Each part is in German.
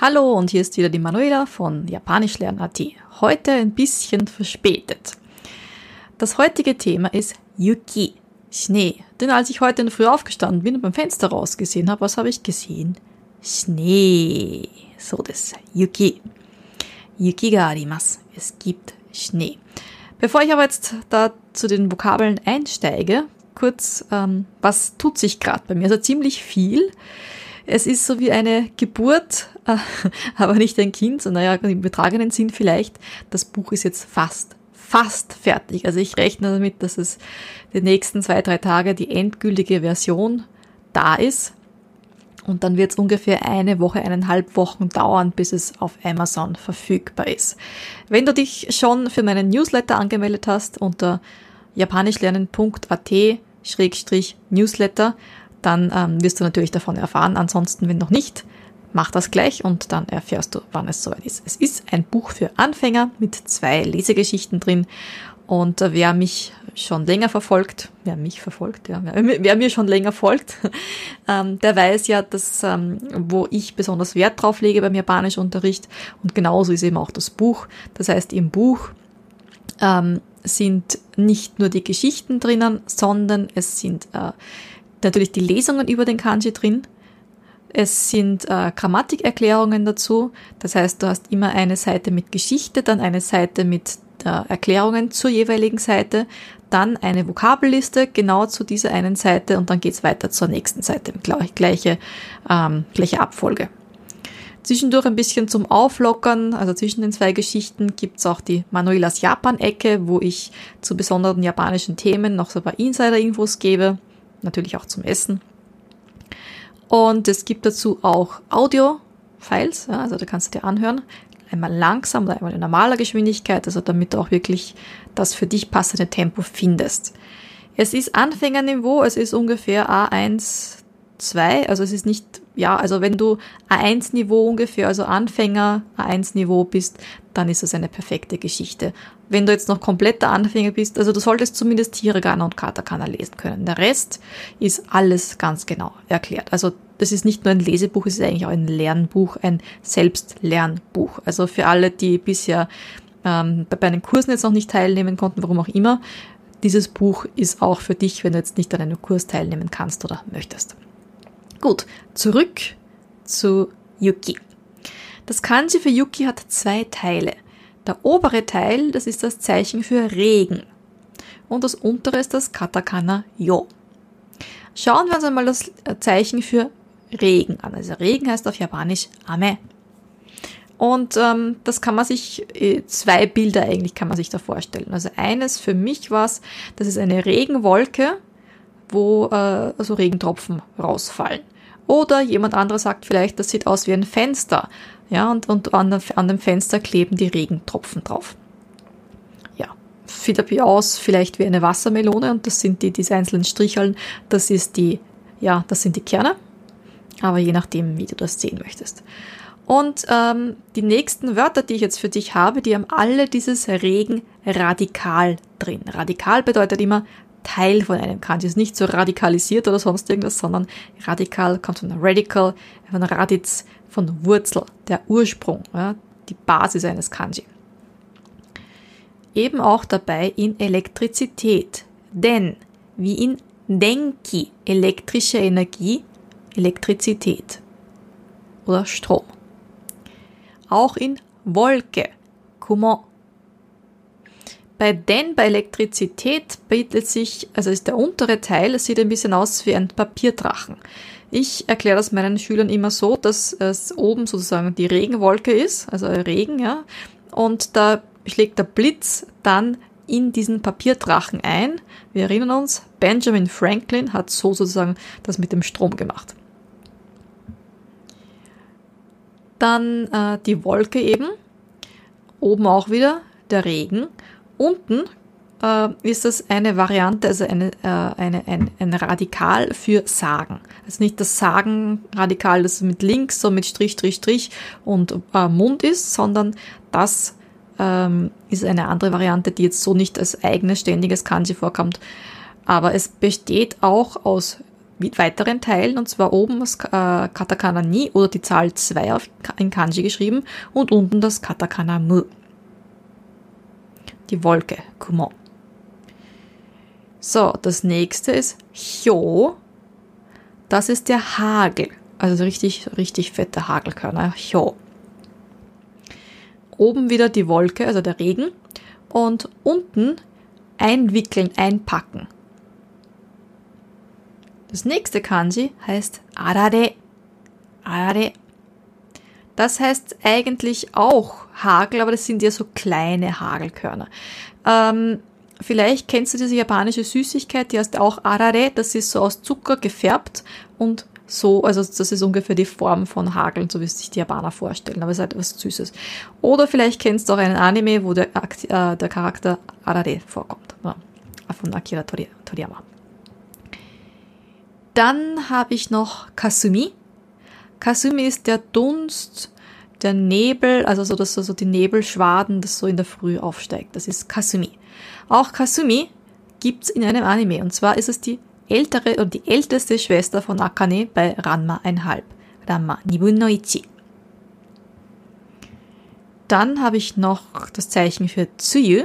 Hallo und hier ist wieder die Manuela von Japanischlern.at. Heute ein bisschen verspätet. Das heutige Thema ist Yuki, Schnee. Denn als ich heute in der Früh aufgestanden bin und beim Fenster rausgesehen habe, was habe ich gesehen? Schnee. So das Yuki. Yuki ga arimasu. Es gibt Schnee. Bevor ich aber jetzt da zu den Vokabeln einsteige, kurz, ähm, was tut sich gerade bei mir? Also ziemlich viel. Es ist so wie eine Geburt, äh, aber nicht ein Kind, sondern ja, im betragenen Sinn vielleicht. Das Buch ist jetzt fast, fast fertig. Also ich rechne damit, dass es die nächsten zwei, drei Tage die endgültige Version da ist. Und dann wird es ungefähr eine Woche, eineinhalb Wochen dauern, bis es auf Amazon verfügbar ist. Wenn du dich schon für meinen Newsletter angemeldet hast unter japanischlernen.at-newsletter, dann ähm, wirst du natürlich davon erfahren. Ansonsten, wenn noch nicht, mach das gleich und dann erfährst du, wann es soweit ist. Es ist ein Buch für Anfänger mit zwei Lesegeschichten drin. Und äh, wer mich schon länger verfolgt, wer mich verfolgt, ja, wer, wer mir schon länger folgt, ähm, der weiß ja, dass ähm, wo ich besonders Wert drauf lege beim Japanischunterricht und genauso ist eben auch das Buch. Das heißt, im Buch ähm, sind nicht nur die Geschichten drinnen, sondern es sind äh, natürlich die Lesungen über den Kanji drin. Es sind äh, Grammatikerklärungen dazu. Das heißt, du hast immer eine Seite mit Geschichte, dann eine Seite mit äh, Erklärungen zur jeweiligen Seite, dann eine Vokabelliste genau zu dieser einen Seite und dann geht's weiter zur nächsten Seite. Gleiche, ähm, gleiche Abfolge. Zwischendurch ein bisschen zum Auflockern, also zwischen den zwei Geschichten gibt's auch die Manuelas Japan-Ecke, wo ich zu besonderen japanischen Themen noch so ein paar Insider-Infos gebe natürlich auch zum Essen. Und es gibt dazu auch Audio-Files, ja, also da kannst du dir anhören. Einmal langsam oder einmal in normaler Geschwindigkeit, also damit du auch wirklich das für dich passende Tempo findest. Es ist Anfängerniveau, es ist ungefähr A1, 2, also es ist nicht, ja, also wenn du A1-Niveau ungefähr, also Anfänger A1-Niveau bist, dann ist das eine perfekte Geschichte. Wenn du jetzt noch kompletter Anfänger bist, also du solltest zumindest Hiragana und Katakana lesen können. Der Rest ist alles ganz genau erklärt. Also das ist nicht nur ein Lesebuch, es ist eigentlich auch ein Lernbuch, ein Selbstlernbuch. Also für alle, die bisher ähm, bei den Kursen jetzt noch nicht teilnehmen konnten, warum auch immer, dieses Buch ist auch für dich, wenn du jetzt nicht an einem Kurs teilnehmen kannst oder möchtest. Gut, zurück zu Yuki. Das Kanji für Yuki hat zwei Teile. Der obere Teil, das ist das Zeichen für Regen. Und das untere ist das Katakana Yo. Schauen wir uns einmal das Zeichen für Regen an. Also Regen heißt auf Japanisch Ame. Und ähm, das kann man sich, äh, zwei Bilder eigentlich kann man sich da vorstellen. Also eines für mich war es, das ist eine Regenwolke, wo äh, also Regentropfen rausfallen. Oder jemand anderes sagt vielleicht, das sieht aus wie ein Fenster. Ja, und, und an, an dem Fenster kleben die Regentropfen drauf. Ja, sieht wie aus, vielleicht wie eine Wassermelone und das sind die, diese einzelnen Stricheln, das ist die, ja, das sind die Kerne. Aber je nachdem, wie du das sehen möchtest. Und ähm, die nächsten Wörter, die ich jetzt für dich habe, die haben alle dieses Regen radikal drin. Radikal bedeutet immer Teil von einem Kanji. Ist nicht so radikalisiert oder sonst irgendwas, sondern radikal kommt von radical, von Raditz, von Wurzel, der Ursprung, ja, die Basis eines Kanji. Eben auch dabei in Elektrizität. Denn wie in Denki, elektrische Energie, Elektrizität oder Strom. Auch in Wolke, Kumo, bei den bei Elektrizität bietet sich, also ist der untere Teil, sieht ein bisschen aus wie ein Papierdrachen. Ich erkläre das meinen Schülern immer so, dass es oben sozusagen die Regenwolke ist, also Regen, ja, und da schlägt der Blitz dann in diesen Papierdrachen ein. Wir erinnern uns, Benjamin Franklin hat so sozusagen das mit dem Strom gemacht. Dann äh, die Wolke eben, oben auch wieder der Regen Unten äh, ist das eine Variante, also eine, äh, eine, ein, ein Radikal für Sagen. Also nicht das Sagen-Radikal, das mit links so mit Strich, Strich, Strich und äh, Mund ist, sondern das ähm, ist eine andere Variante, die jetzt so nicht als eigenes ständiges Kanji vorkommt. Aber es besteht auch aus weiteren Teilen, und zwar oben das äh, Katakana Ni oder die Zahl 2 auf, in Kanji geschrieben und unten das Katakana Mu. Die Wolke, Kumo. So, das nächste ist Hyo. Das ist der Hagel. Also richtig, richtig fette Hagelkörner. Hyo. Oben wieder die Wolke, also der Regen. Und unten einwickeln, einpacken. Das nächste Kanji heißt Arare. Arare. Das heißt eigentlich auch Hagel, aber das sind ja so kleine Hagelkörner. Ähm, vielleicht kennst du diese japanische Süßigkeit, die heißt auch Arare. Das ist so aus Zucker gefärbt und so, also das ist ungefähr die Form von Hageln, so wie sich die Japaner vorstellen, aber es ist halt was Süßes. Oder vielleicht kennst du auch einen Anime, wo der, äh, der Charakter Arare vorkommt, ja, von Akira Toriyama. Dann habe ich noch Kasumi. Kasumi ist der Dunst, der Nebel, also so, dass so die Nebelschwaden, das so in der Früh aufsteigt. Das ist Kasumi. Auch Kasumi gibt's in einem Anime, und zwar ist es die ältere oder die älteste Schwester von Akane bei Ranma 1,5. Ranma Nibun no Ichi. Dann habe ich noch das Zeichen für Tsuyu.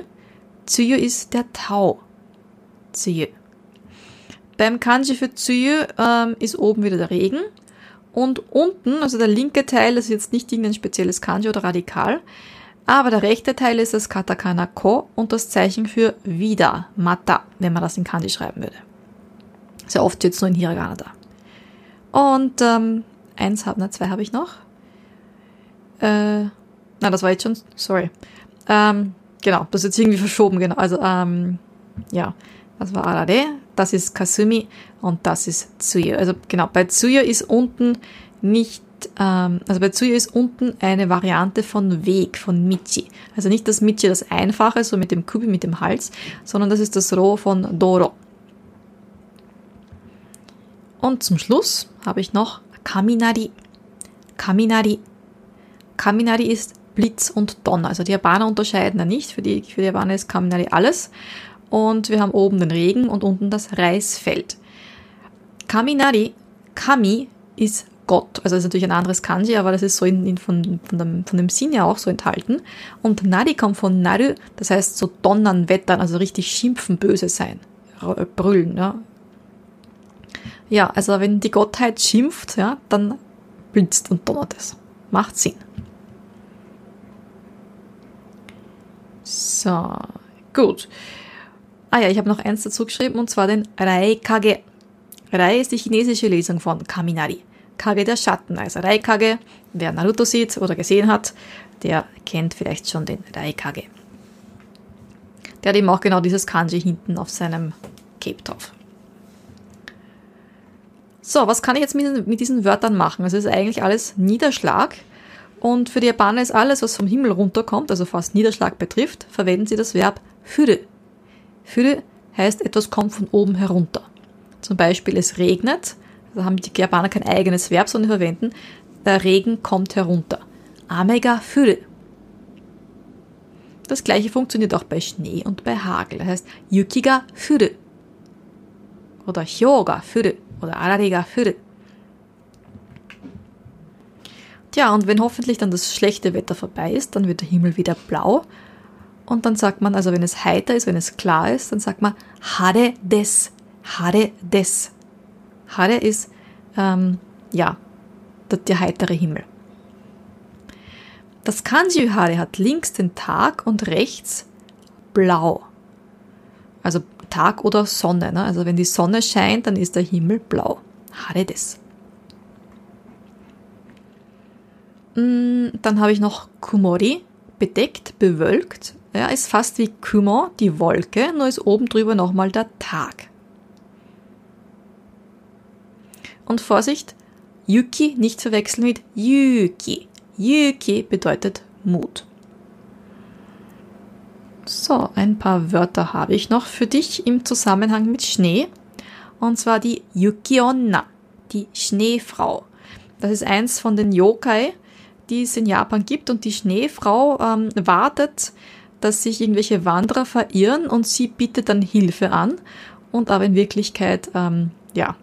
Tsuyu ist der Tau. Tsuyu. Beim Kanji für Tsuyu ähm, ist oben wieder der Regen. Und unten, also der linke Teil, das ist jetzt nicht irgendein spezielles Kanji oder Radikal, aber der rechte Teil ist das Katakana Ko und das Zeichen für wieder, Mata, wenn man das in Kanji schreiben würde. Sehr oft es nur in Hiragana da. Und ähm, eins habe, na zwei habe ich noch. Äh, na, das war jetzt schon, sorry. Ähm, genau, das ist jetzt irgendwie verschoben, genau. Also, ähm, ja, das war Arare, das ist Kasumi und das ist Tsuyo. Also genau, bei Tsuyo ist unten nicht, ähm, also bei Tsuyo ist unten eine Variante von Weg, von Michi. Also nicht das Michi, das Einfache, so mit dem Kubi, mit dem Hals, sondern das ist das Ro von Doro. Und zum Schluss habe ich noch Kaminari. Kaminari. Kaminari ist Blitz und Donner. Also die Japaner unterscheiden da nicht. Für die, für die Japaner ist Kaminari alles. Und wir haben oben den Regen und unten das Reisfeld. Kaminari, Kami ist Gott. Also das ist natürlich ein anderes Kanji, aber das ist so in, in, von, von, dem, von dem Sinn ja auch so enthalten. Und Nari kommt von Naru, das heißt so donnern, wettern, also richtig schimpfen, böse sein, brüllen, ja, ja, also wenn die Gottheit schimpft, ja, dann blitzt und donnert es. Macht Sinn. So, gut. Ah ja, ich habe noch eins dazu geschrieben und zwar den Raikage. Rai ist die chinesische Lesung von Kaminari. Kage der Schatten, also Raikage. Wer Naruto sieht oder gesehen hat, der kennt vielleicht schon den Raikage. Der hat eben auch genau dieses Kanji hinten auf seinem Cape drauf. So, was kann ich jetzt mit, mit diesen Wörtern machen? Also es ist eigentlich alles Niederschlag. Und für die Japaner ist alles, was vom Himmel runterkommt, also was Niederschlag betrifft, verwenden sie das Verb füre. Füre heißt, etwas kommt von oben herunter. Zum Beispiel, es regnet. Da haben die Japaner kein eigenes Verb, sondern verwenden, der Regen kommt herunter. Amega füre. Das gleiche funktioniert auch bei Schnee und bei Hagel. Das heißt, Yukiga füre. Oder Hyoga füre oder Arariga Furu. Tja, und wenn hoffentlich dann das schlechte Wetter vorbei ist, dann wird der Himmel wieder blau. Und dann sagt man, also wenn es heiter ist, wenn es klar ist, dann sagt man Hare des. Hare des. Hare ist, ähm, ja, der, der heitere Himmel. Das Kanji Hare hat links den Tag und rechts blau. Also Tag oder Sonne. Ne? Also wenn die Sonne scheint, dann ist der Himmel blau. Hare des. Mm, dann habe ich noch Kumori, bedeckt, bewölkt. Ja, ist fast wie Kumo, die Wolke, nur ist oben drüber nochmal der Tag. Und Vorsicht, Yuki nicht verwechseln mit Yuki. Yuki bedeutet Mut. So, ein paar Wörter habe ich noch für dich im Zusammenhang mit Schnee. Und zwar die Yukionna, die Schneefrau. Das ist eins von den Yokai, die es in Japan gibt. Und die Schneefrau ähm, wartet, dass sich irgendwelche Wanderer verirren und sie bietet dann Hilfe an. Und aber in Wirklichkeit, ähm, ja,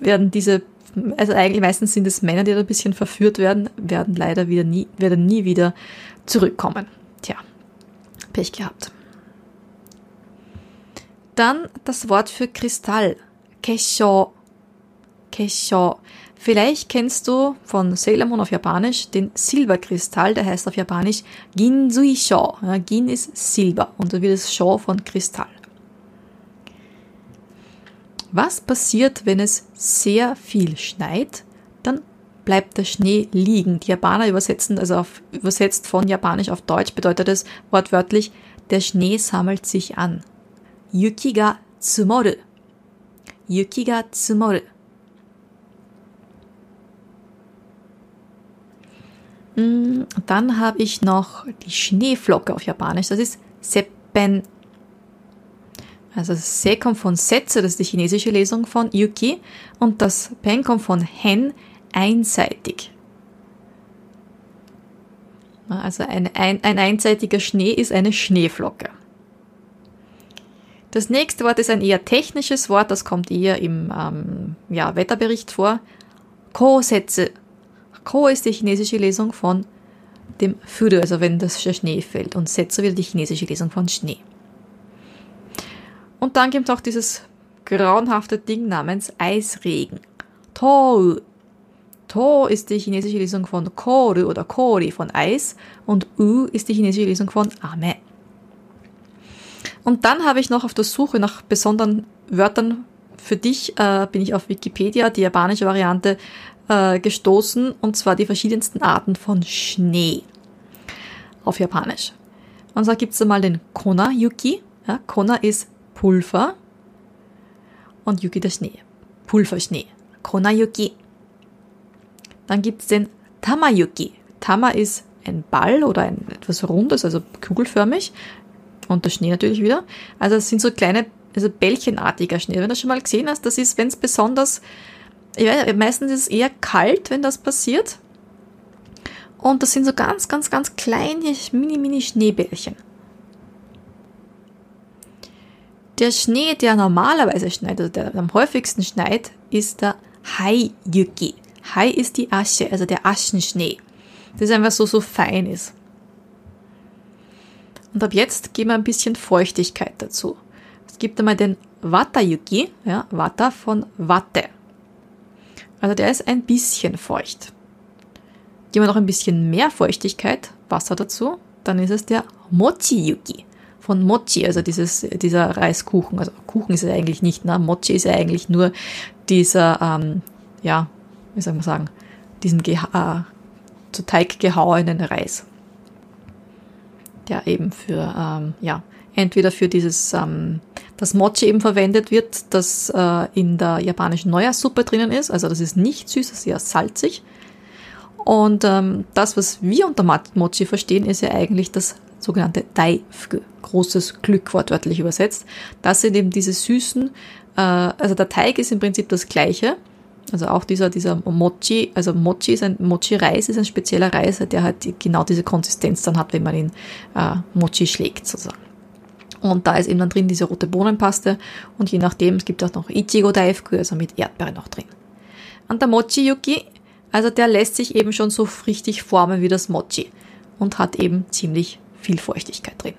werden diese, also eigentlich meistens sind es Männer, die da ein bisschen verführt werden, werden leider wieder nie, werden nie wieder zurückkommen. Tja, Pech gehabt. Dann das Wort für Kristall. Kesho. Kesho. Vielleicht kennst du von Sailor Moon auf Japanisch den Silberkristall, der heißt auf Japanisch Ginsui Sho. Ja, Gin ist Silber und da wird es Sho von Kristall. Was passiert, wenn es sehr viel schneit? Dann bleibt der Schnee liegen. Die Japaner übersetzen, also auf, übersetzt von Japanisch auf Deutsch bedeutet es wortwörtlich, der Schnee sammelt sich an. Yuki ga tsumoru. Yuki ga tsumoru. Dann habe ich noch die Schneeflocke auf Japanisch. Das ist Seppen. Also Se kommt von Setze, das ist die chinesische Lesung von Yuki. Und das Pen kommt von Hen, einseitig. Also ein, ein, ein einseitiger Schnee ist eine Schneeflocke. Das nächste Wort ist ein eher technisches Wort, das kommt eher im ähm, ja, Wetterbericht vor. Ko-Sätze. Ko ist die chinesische Lesung von dem Furu, also wenn das Schnee fällt. Und Setze wieder die chinesische Lesung von Schnee. Und dann gibt es auch dieses grauenhafte Ding namens Eisregen. Tou. To ist die chinesische Lesung von Koru oder Kori von Eis und U ist die chinesische Lesung von Ame. Und dann habe ich noch auf der Suche nach besonderen Wörtern für dich, äh, bin ich auf Wikipedia, die japanische Variante, äh, gestoßen, und zwar die verschiedensten Arten von Schnee auf Japanisch. Und zwar gibt es einmal den Kona Yuki. Ja, Kona ist Pulver und Yuki der Schnee. Pulverschnee. Kona Yuki. Dann gibt es den Tamayuki. Tama ist ein Ball oder ein etwas Rundes, also kugelförmig. Und der Schnee natürlich wieder. Also es sind so kleine, also bällchenartiger Schnee. Wenn du das schon mal gesehen hast, das ist, wenn es besonders weiß, meistens ist es eher kalt, wenn das passiert. Und das sind so ganz, ganz, ganz kleine, mini, mini Schneebällchen. Der Schnee, der normalerweise schneit, also der am häufigsten schneit, ist der Hai-Yuki. Hai ist die Asche, also der Aschenschnee. Das einfach so, so fein ist. Und ab jetzt geben wir ein bisschen Feuchtigkeit dazu. Es gibt einmal den Wata-Yuki, ja, Wata von Watte. Also der ist ein bisschen feucht. Geben wir noch ein bisschen mehr Feuchtigkeit, Wasser dazu, dann ist es der Mochi-Yuki von Mochi, also dieses, dieser Reiskuchen. Also Kuchen ist es eigentlich nicht, ne? Mochi ist ja eigentlich nur dieser, ähm, ja, wie soll man sagen, diesen äh, zu Teig gehauenen Reis. Der eben für, ähm, ja, entweder für dieses ähm, das Mochi eben verwendet wird, das äh, in der japanischen Neujahrssuppe drinnen ist. Also das ist nicht süß, das ist eher salzig. Und ähm, das, was wir unter Mochi verstehen, ist ja eigentlich das sogenannte Daifku, großes Glück wortwörtlich übersetzt. Das sind eben diese süßen, äh, also der Teig ist im Prinzip das gleiche. Also auch dieser, dieser Mochi, also Mochi ist ein Mochi-Reis, ist ein spezieller Reis, der halt genau diese Konsistenz dann hat, wenn man ihn äh, Mochi schlägt sozusagen. Und da ist eben dann drin diese rote Bohnenpaste und je nachdem, es gibt auch noch Ichigo Daifku, also mit Erdbeere noch drin. Und der Mochi Yuki, also der lässt sich eben schon so richtig formen wie das Mochi und hat eben ziemlich viel Feuchtigkeit drin.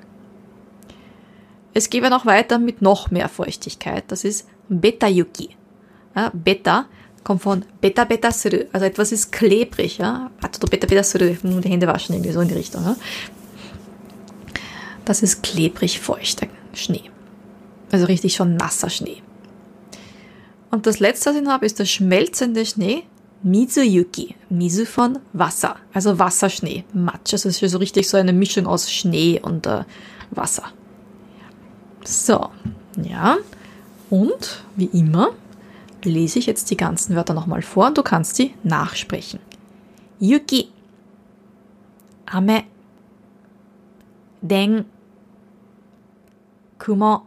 Es geht ja noch weiter mit noch mehr Feuchtigkeit. Das ist Beta Yuki. Ja, Beta kommt von Beta Beta Suru. Also etwas ist klebrig. Ja? Beta Beta Suru. Die Hände waschen irgendwie so in die Richtung. Ja? Das ist klebrig feuchter Schnee. Also richtig schon nasser Schnee. Und das letzte, was ich habe, ist der schmelzende Schnee. Mizuyuki. Mizu von Wasser. Also Wasserschnee. Matsch. Es ist so richtig so eine Mischung aus Schnee und äh, Wasser. So. Ja. Und wie immer lese ich jetzt die ganzen Wörter nochmal vor und du kannst sie nachsprechen. Yuki. Ame. Den. 雲、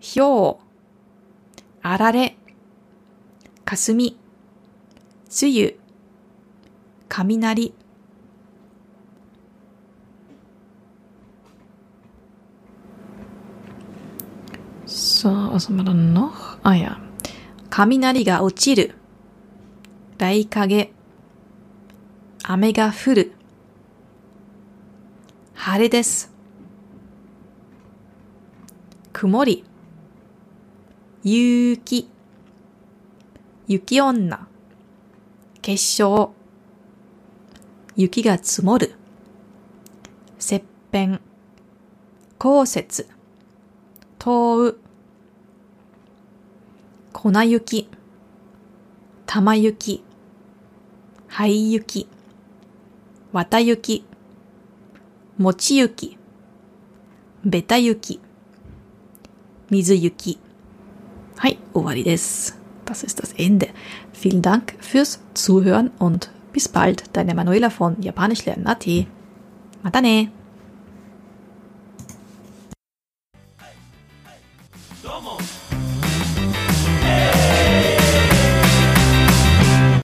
ひょう、あられ、かすみ、つゆ、雷。そう、おそまらの？あや。雷が落ちる。雷影。雨が降る。晴れです。曇り。雪。雪女。結晶。雪が積もる。切片。降雪。遠う。粉雪。玉雪。灰雪。綿雪。餅雪。ベタ雪。水雪。はい、終わりです。Das ist das Ende. Vielen Dank fürs Zuhören und bis bald. Deine Manuela von Japanisch lernen. AT.